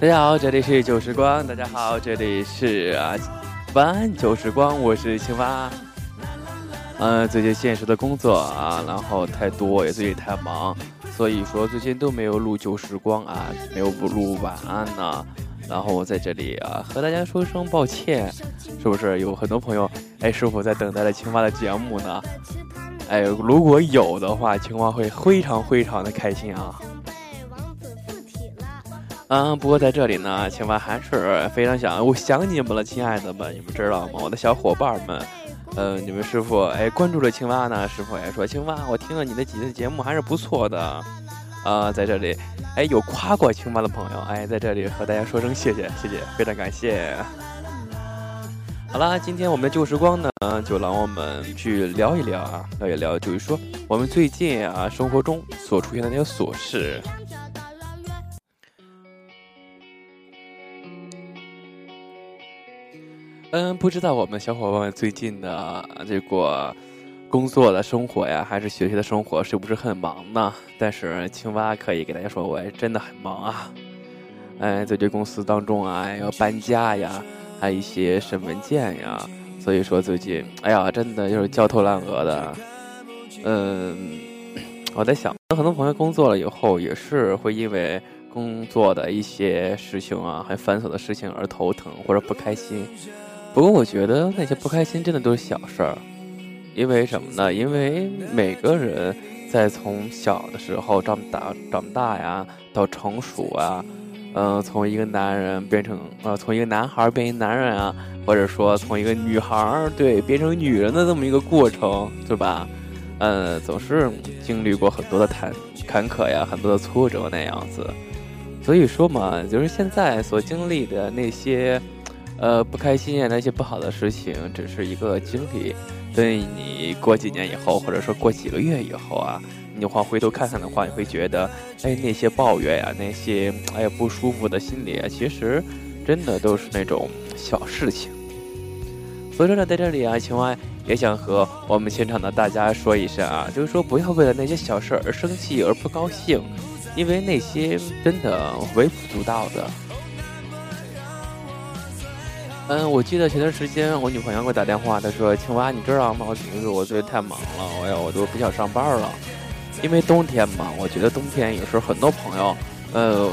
大家好，这里是旧时光。大家好，这里是啊，晚安旧时光，我是青蛙。嗯，最近现实的工作啊，然后太多，也最近太忙，所以说最近都没有录旧时光啊，没有不录晚安呢。然后我在这里啊，和大家说声抱歉，是不是有很多朋友哎，是否在等待着青蛙的节目呢？哎，如果有的话，青蛙会非常非常的开心啊。嗯，不过在这里呢，青蛙还是非常想，我想你们了，亲爱的们，你们知道吗？我的小伙伴们，呃，你们是否哎关注了青蛙呢？是否哎说青蛙，我听了你的几次节目还是不错的，啊，在这里哎有夸过青蛙的朋友，哎，在这里和大家说声谢谢，谢谢，非常感谢。好啦，今天我们的旧时光呢，就让我们去聊一聊啊，聊一聊，就是说我们最近啊生活中所出现的那些琐事。嗯，不知道我们小伙伴们最近的这个工作的生活呀，还是学习的生活，是不是很忙呢？但是青蛙可以给大家说，我真的很忙啊！哎，在这公司当中啊，要搬家呀，还有一些审文件呀，所以说最近，哎呀，真的就是焦头烂额的。嗯，我在想，很多朋友工作了以后，也是会因为工作的一些事情啊，很繁琐的事情而头疼或者不开心。不过我觉得那些不开心真的都是小事儿，因为什么呢？因为每个人在从小的时候长大长大呀，到成熟啊，嗯，从一个男人变成呃，从一个男孩变成男人啊，或者说从一个女孩对变成女人的这么一个过程，对吧？嗯，总是经历过很多的坎坎坷呀，很多的挫折那样子。所以说嘛，就是现在所经历的那些。呃，不开心呀，那些不好的事情，只是一个经历。等你过几年以后，或者说过几个月以后啊，你话回头看看的话，你会觉得，哎，那些抱怨呀，那些哎呀不舒服的心理啊，其实真的都是那种小事情。所以说呢，在这里啊，青蛙也想和我们现场的大家说一声啊，就是说不要为了那些小事而生气而不高兴，因为那些真的微不足道的。嗯，我记得前段时间我女朋友给我打电话，她说：“青蛙，你知道吗？我平时我最近太忙了，我呀我都不想上班了，因为冬天嘛。我觉得冬天有时候很多朋友，呃，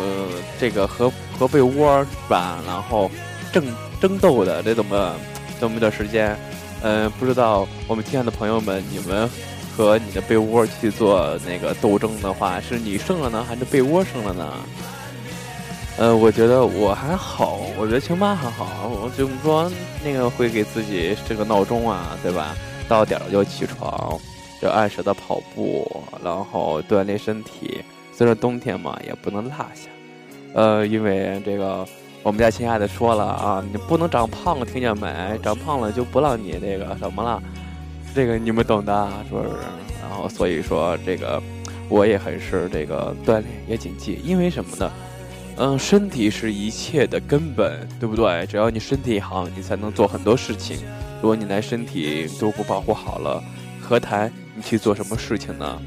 这个和和被窝是吧，然后争争斗的这怎么这么一段时间，嗯，不知道我们亲爱的朋友们，你们和你的被窝去做那个斗争的话，是你胜了呢，还是被窝胜了呢？”呃，我觉得我还好，我觉得青蛙还好。我就说那个会给自己设个闹钟啊，对吧？到点了就起床，就按时的跑步，然后锻炼身体。虽然冬天嘛，也不能落下。呃，因为这个我们家亲爱的说了啊，你不能长胖，听见没？长胖了就不让你那个什么了。这个你们懂的，说是。然后所以说这个我也很是这个锻炼也谨记，因为什么呢？嗯，身体是一切的根本，对不对？只要你身体好，你才能做很多事情。如果你连身体都不保护好了，何谈你去做什么事情呢？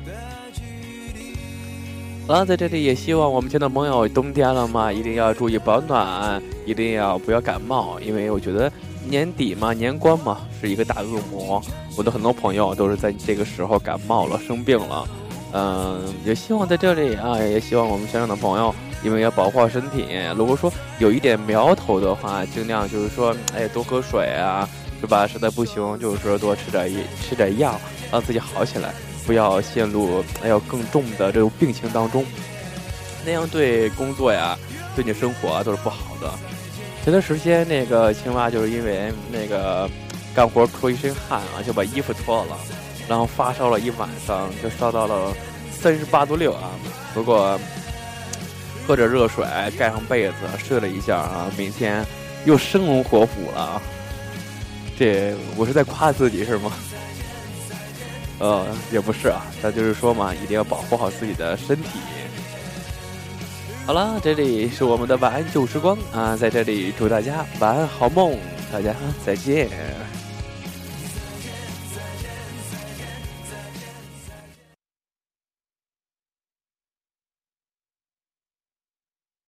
啊，在这里也希望我们听众朋友，冬天了嘛，一定要注意保暖，一定要不要感冒，因为我觉得年底嘛，年关嘛，是一个大恶魔。我的很多朋友都是在这个时候感冒了，生病了。嗯，也希望在这里啊，也希望我们现场的朋友。因为要保护好身体，如果说有一点苗头的话，尽量就是说，哎，多喝水啊，是吧？实在不行，就是说多吃点吃点药，让自己好起来，不要陷入哎要更重的这种病情当中，那样对工作呀，对你生活啊都是不好的。前段时间那个青蛙就是因为那个干活出一身汗啊，就把衣服脱了，然后发烧了一晚上，就烧到了三十八度六啊，不过。喝着热水，盖上被子，睡了一觉啊，明天又生龙活虎了。这我是在夸自己是吗？呃，也不是啊，那就是说嘛，一定要保护好自己的身体。好了，这里是我们的晚安旧时光啊，在这里祝大家晚安好梦，大家再见。